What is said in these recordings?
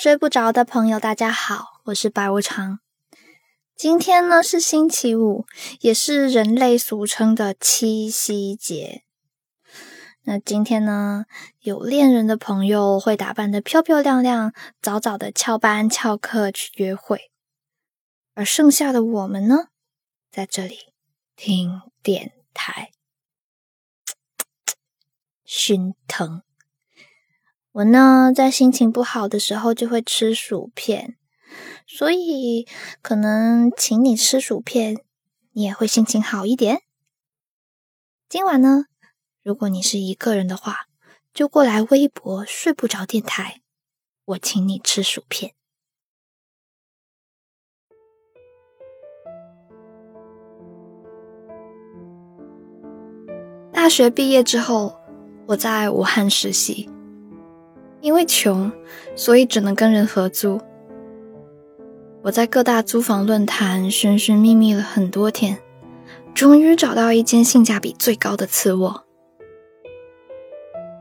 睡不着的朋友，大家好，我是白无常。今天呢是星期五，也是人类俗称的七夕节。那今天呢，有恋人的朋友会打扮的漂漂亮亮，早早的翘班翘课去约会，而剩下的我们呢，在这里听电台，心疼。我呢，在心情不好的时候就会吃薯片，所以可能请你吃薯片，你也会心情好一点。今晚呢，如果你是一个人的话，就过来微博睡不着电台，我请你吃薯片。大学毕业之后，我在武汉实习。因为穷，所以只能跟人合租。我在各大租房论坛寻寻觅觅了很多天，终于找到一间性价比最高的次卧。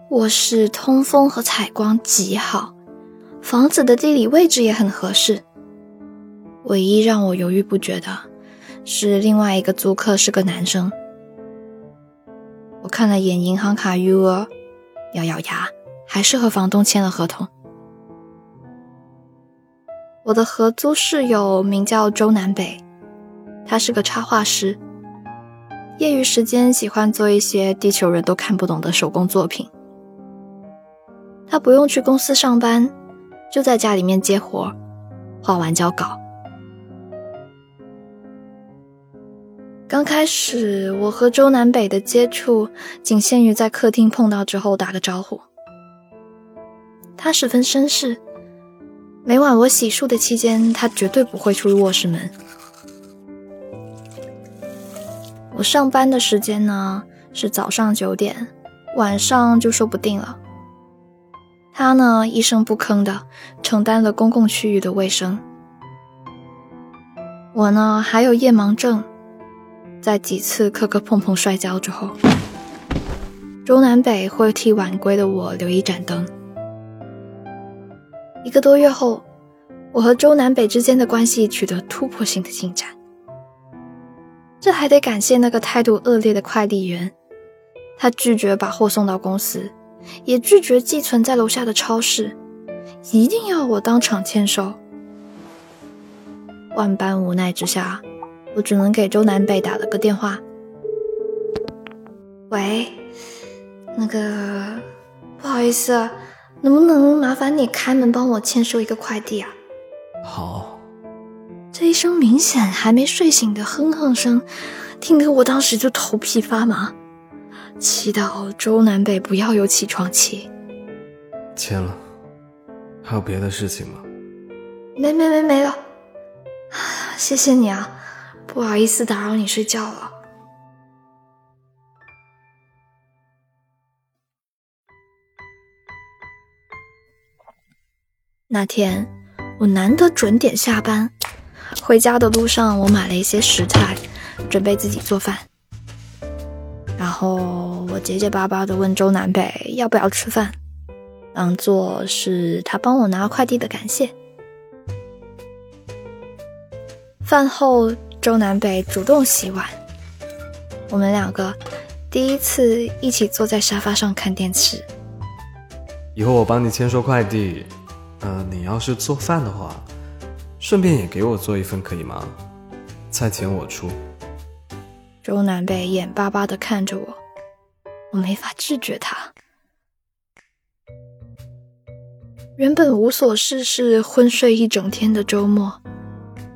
卧室通风和采光极好，房子的地理位置也很合适。唯一让我犹豫不决的是，另外一个租客是个男生。我看了眼银行卡余额，咬咬牙。还是和房东签了合同。我的合租室友名叫周南北，他是个插画师，业余时间喜欢做一些地球人都看不懂的手工作品。他不用去公司上班，就在家里面接活，画完交稿。刚开始我和周南北的接触仅限于在客厅碰到之后打个招呼。他十分绅士，每晚我洗漱的期间，他绝对不会出入卧室门。我上班的时间呢是早上九点，晚上就说不定了。他呢一声不吭的承担了公共区域的卫生。我呢还有夜盲症，在几次磕磕碰碰摔跤之后，中南北会替晚归的我留一盏灯。一个多月后，我和周南北之间的关系取得突破性的进展。这还得感谢那个态度恶劣的快递员，他拒绝把货送到公司，也拒绝寄存在楼下的超市，一定要我当场签收。万般无奈之下，我只能给周南北打了个电话：“喂，那个，不好意思。”能不能麻烦你开门帮我签收一个快递啊？好。这一声明显还没睡醒的哼哼声，听得我当时就头皮发麻，祈祷周南北不要有起床气。签了。还有别的事情吗？没没没没了。谢谢你啊，不好意思打扰你睡觉了。那天我难得准点下班，回家的路上我买了一些食材，准备自己做饭。然后我结结巴巴的问周南北要不要吃饭，当做是他帮我拿快递的感谢。饭后，周南北主动洗碗，我们两个第一次一起坐在沙发上看电视。以后我帮你签收快递。呃，你要是做饭的话，顺便也给我做一份可以吗？菜钱我出。周南北眼巴巴的看着我，我没法拒绝他。原本无所事事、昏睡一整天的周末，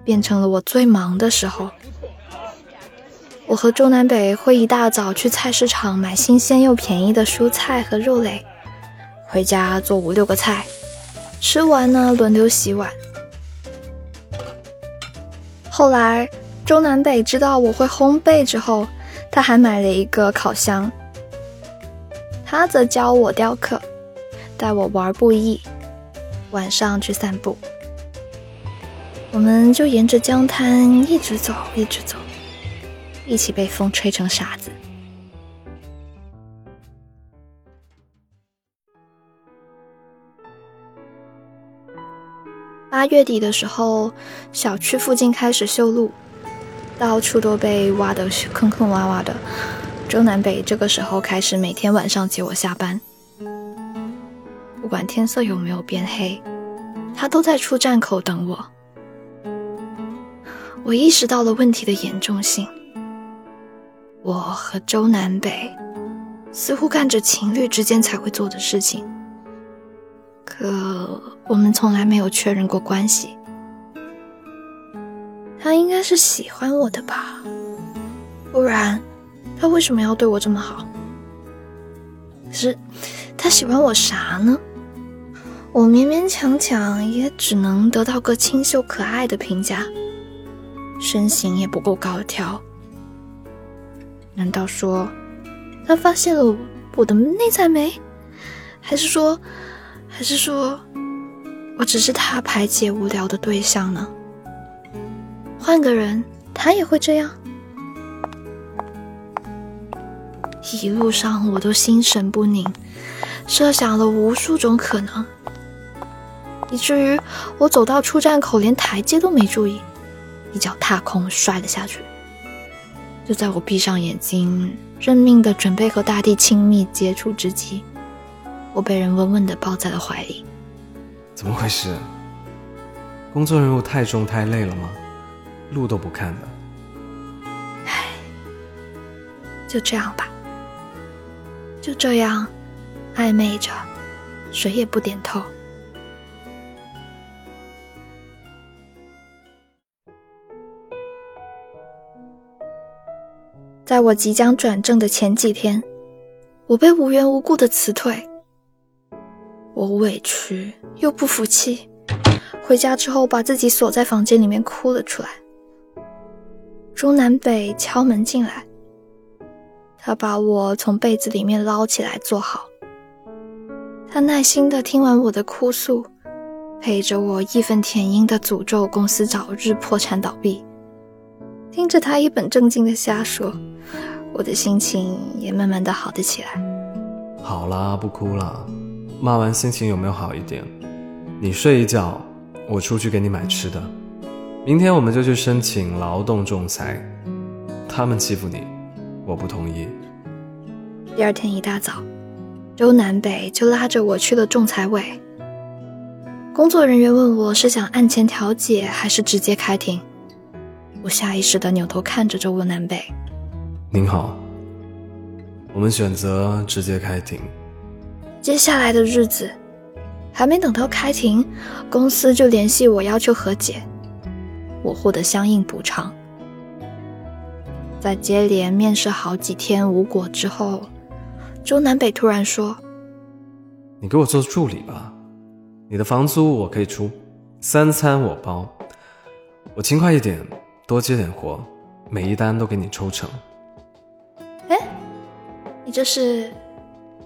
变成了我最忙的时候。我和周南北会一大早去菜市场买新鲜又便宜的蔬菜和肉类，回家做五六个菜。吃完呢，轮流洗碗。后来，周南北知道我会烘焙之后，他还买了一个烤箱。他则教我雕刻，带我玩布艺，晚上去散步。我们就沿着江滩一直走，一直走，一起被风吹成傻子。八月底的时候，小区附近开始修路，到处都被挖得坑坑洼洼的。周南北这个时候开始每天晚上接我下班，不管天色有没有变黑，他都在出站口等我。我意识到了问题的严重性。我和周南北似乎干着情侣之间才会做的事情，可我们从来没有确认过关系。他应该是喜欢我的吧，不然他为什么要对我这么好？可是他喜欢我啥呢？我勉勉强强也只能得到个清秀可爱的评价，身形也不够高挑。难道说他发现了我的内在美，还是说，还是说我只是他排解无聊的对象呢？换个人，他也会这样。一路上我都心神不宁，设想了无数种可能，以至于我走到出站口，连台阶都没注意，一脚踏空摔了下去。就在我闭上眼睛，认命的准备和大地亲密接触之际，我被人稳稳的抱在了怀里。怎么回事？工作任务太重太累了吗？路都不看的。唉，就这样吧。就这样，暧昧着，谁也不点头。在我即将转正的前几天，我被无缘无故的辞退，我委屈又不服气，回家之后把自己锁在房间里面哭了出来。中南北敲门进来，他把我从被子里面捞起来坐好，他耐心的听完我的哭诉，陪着我义愤填膺的诅咒公司早日破产倒闭。听着他一本正经的瞎说，我的心情也慢慢的好了起来。好啦，不哭了。骂完心情有没有好一点？你睡一觉，我出去给你买吃的。明天我们就去申请劳动仲裁。他们欺负你，我不同意。第二天一大早，周南北就拉着我去了仲裁委。工作人员问我是想案前调解还是直接开庭。我下意识的扭头看着周南北。您好，我们选择直接开庭。接下来的日子，还没等到开庭，公司就联系我要求和解，我获得相应补偿。在接连面试好几天无果之后，周南北突然说：“你给我做助理吧，你的房租我可以出，三餐我包，我勤快一点。”多接点活，每一单都给你抽成。哎，你这是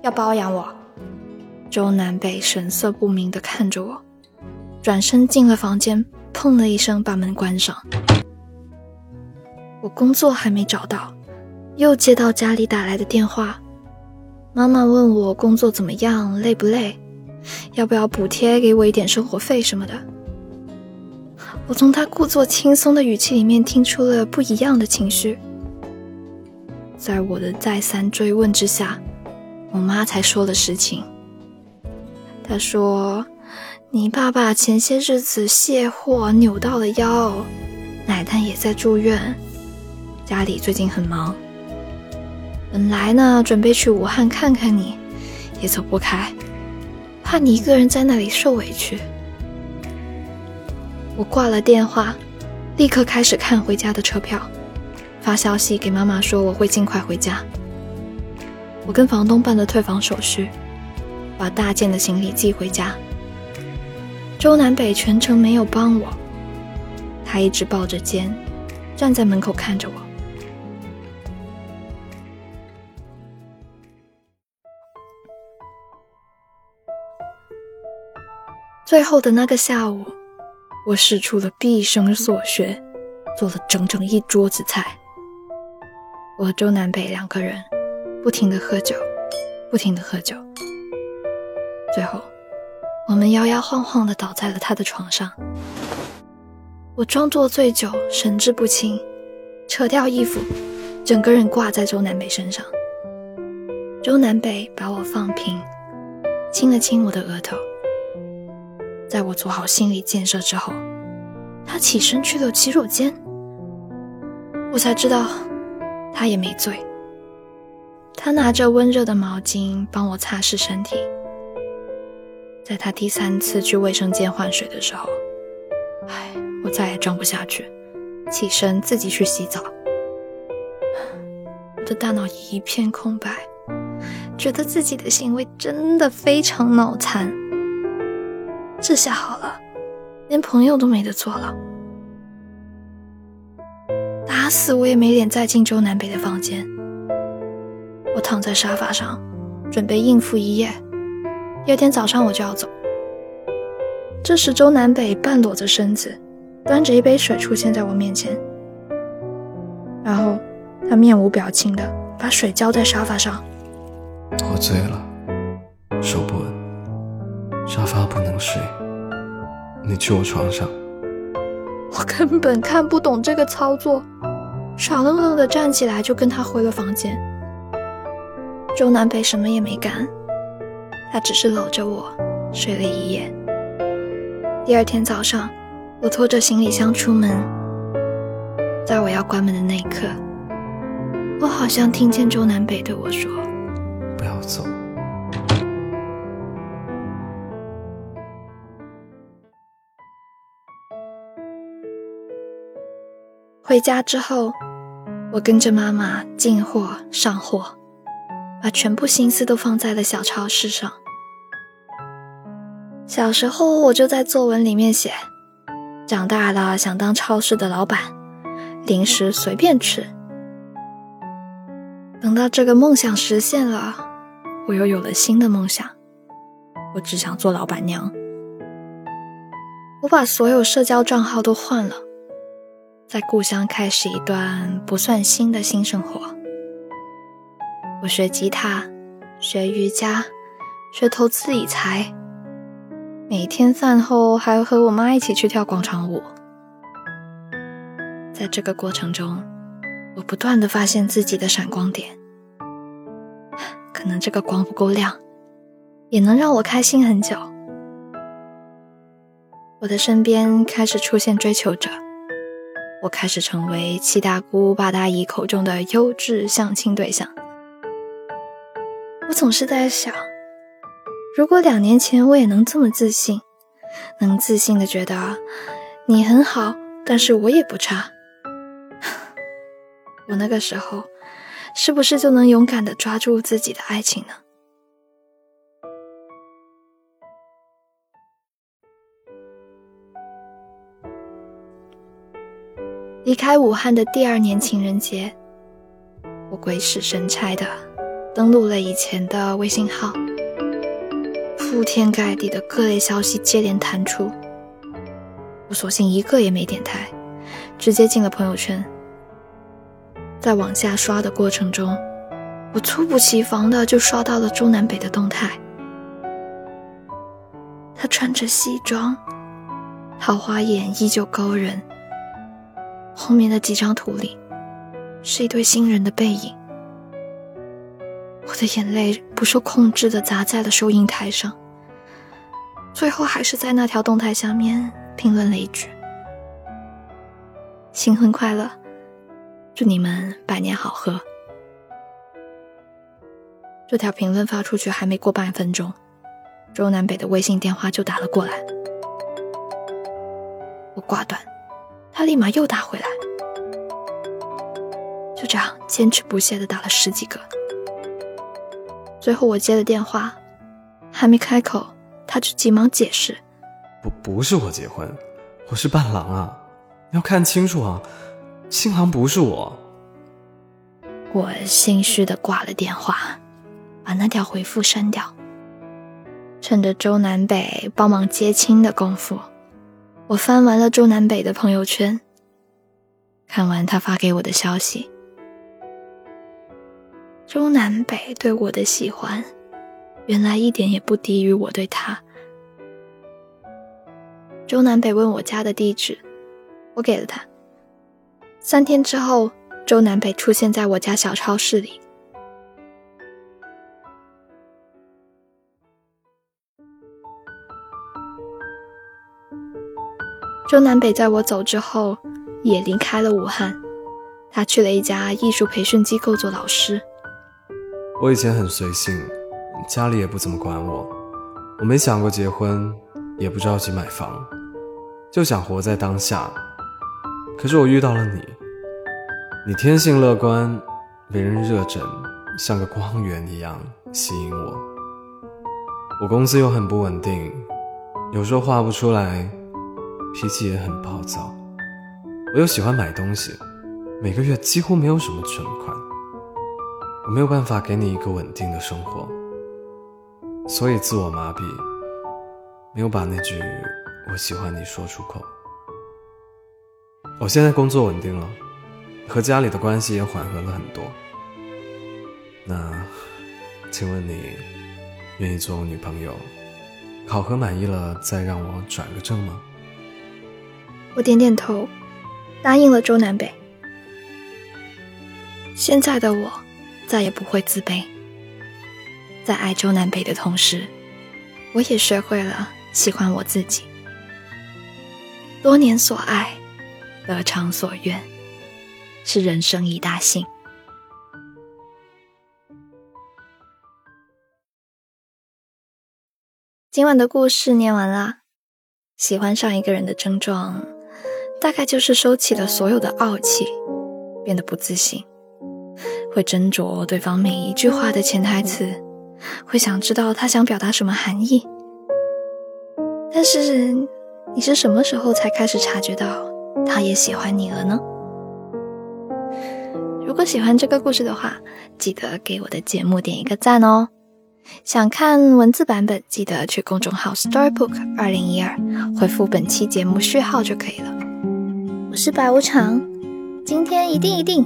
要包养我？周南北神色不明的看着我，转身进了房间，砰的一声把门关上。我工作还没找到，又接到家里打来的电话，妈妈问我工作怎么样，累不累，要不要补贴给我一点生活费什么的。我从他故作轻松的语气里面听出了不一样的情绪，在我的再三追问之下，我妈才说了实情。他说：“你爸爸前些日子卸货扭到了腰，奶奶也在住院，家里最近很忙。本来呢，准备去武汉看看你，也走不开，怕你一个人在那里受委屈。”我挂了电话，立刻开始看回家的车票，发消息给妈妈说我会尽快回家。我跟房东办了退房手续，把大件的行李寄回家。周南北全程没有帮我，他一直抱着肩，站在门口看着我。最后的那个下午。我使出了毕生所学，做了整整一桌子菜。我和周南北两个人不停的喝酒，不停的喝酒。最后，我们摇摇晃晃地倒在了他的床上。我装作醉酒，神志不清，扯掉衣服，整个人挂在周南北身上。周南北把我放平，亲了亲我的额头。在我做好心理建设之后，他起身去了洗手间。我才知道，他也没醉。他拿着温热的毛巾帮我擦拭身体。在他第三次去卫生间换水的时候，唉，我再也装不下去，起身自己去洗澡。我的大脑一片空白，觉得自己的行为真的非常脑残。这下好了，连朋友都没得做了。打死我也没脸再进周南北的房间。我躺在沙发上，准备应付一夜。第二天早上我就要走。这时，周南北半裸着身子，端着一杯水出现在我面前，然后他面无表情的把水浇在沙发上。我醉了，手不稳，沙发不能睡，你去我床上。我根本看不懂这个操作，傻愣愣的站起来就跟他回了房间。周南北什么也没干。他只是搂着我睡了一夜。第二天早上，我拖着行李箱出门，在我要关门的那一刻，我好像听见周南北对我说：“不要走。”回家之后，我跟着妈妈进货上货，把全部心思都放在了小超市上。小时候我就在作文里面写，长大了想当超市的老板，零食随便吃。等到这个梦想实现了，我又有了新的梦想，我只想做老板娘。我把所有社交账号都换了，在故乡开始一段不算新的新生活。我学吉他，学瑜伽，学投资理财。每天饭后还要和我妈一起去跳广场舞，在这个过程中，我不断的发现自己的闪光点。可能这个光不够亮，也能让我开心很久。我的身边开始出现追求者，我开始成为七大姑八大姨口中的优质相亲对象。我总是在想。如果两年前我也能这么自信，能自信的觉得你很好，但是我也不差，我那个时候是不是就能勇敢的抓住自己的爱情呢？离开武汉的第二年情人节，我鬼使神差的登录了以前的微信号。铺天盖地的各类消息接连弹出，我索性一个也没点开，直接进了朋友圈。在往下刷的过程中，我猝不及防的就刷到了周南北的动态。他穿着西装，桃花眼依旧勾人。后面的几张图里，是一对新人的背影。我的眼泪不受控制的砸在了收银台上。最后还是在那条动态下面评论了一句：“新婚快乐，祝你们百年好合。”这条评论发出去还没过半分钟，周南北的微信电话就打了过来。我挂断，他立马又打回来，就这样坚持不懈的打了十几个。最后我接了电话，还没开口。他就急忙解释：“不，不是我结婚，我是伴郎啊！你要看清楚啊，新郎不是我。”我心虚的挂了电话，把那条回复删掉。趁着周南北帮忙接亲的功夫，我翻完了周南北的朋友圈，看完他发给我的消息。周南北对我的喜欢。原来一点也不低于我对他，周南北问我家的地址，我给了他。三天之后，周南北出现在我家小超市里。周南北在我走之后，也离开了武汉，他去了一家艺术培训机构做老师。我以前很随性，家里也不怎么管我，我没想过结婚，也不着急买房，就想活在当下。可是我遇到了你，你天性乐观，为人热忱，像个光源一样吸引我。我工资又很不稳定，有时候画不出来。脾气也很暴躁，我又喜欢买东西，每个月几乎没有什么存款，我没有办法给你一个稳定的生活，所以自我麻痹，没有把那句“我喜欢你”说出口。我现在工作稳定了，和家里的关系也缓和了很多。那，请问你愿意做我女朋友？考核满意了再让我转个正吗？我点点头，答应了周南北。现在的我，再也不会自卑。在爱周南北的同时，我也学会了喜欢我自己。多年所爱，得偿所愿，是人生一大幸。今晚的故事念完了，喜欢上一个人的症状。大概就是收起了所有的傲气，变得不自信，会斟酌对方每一句话的潜台词，会想知道他想表达什么含义。但是你是什么时候才开始察觉到他也喜欢你了呢？如果喜欢这个故事的话，记得给我的节目点一个赞哦。想看文字版本，记得去公众号 Storybook 二零一二回复本期节目序号就可以了。我是白无常，今天一定一定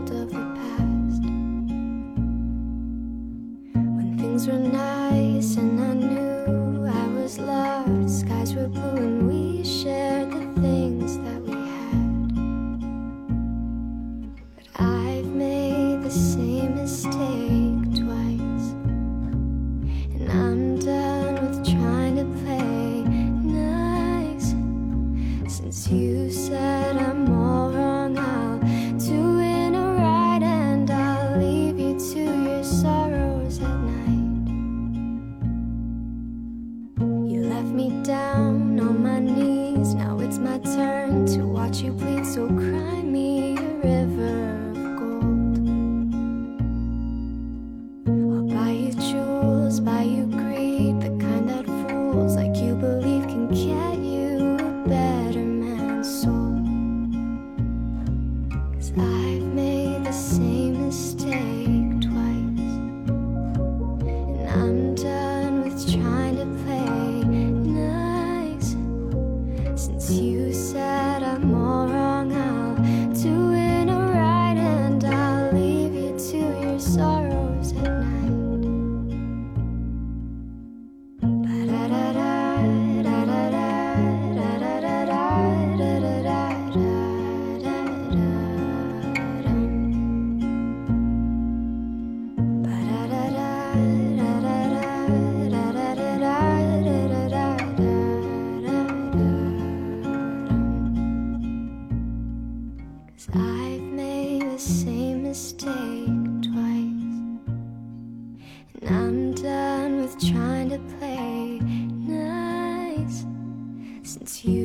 alright. trying to play nice. Since you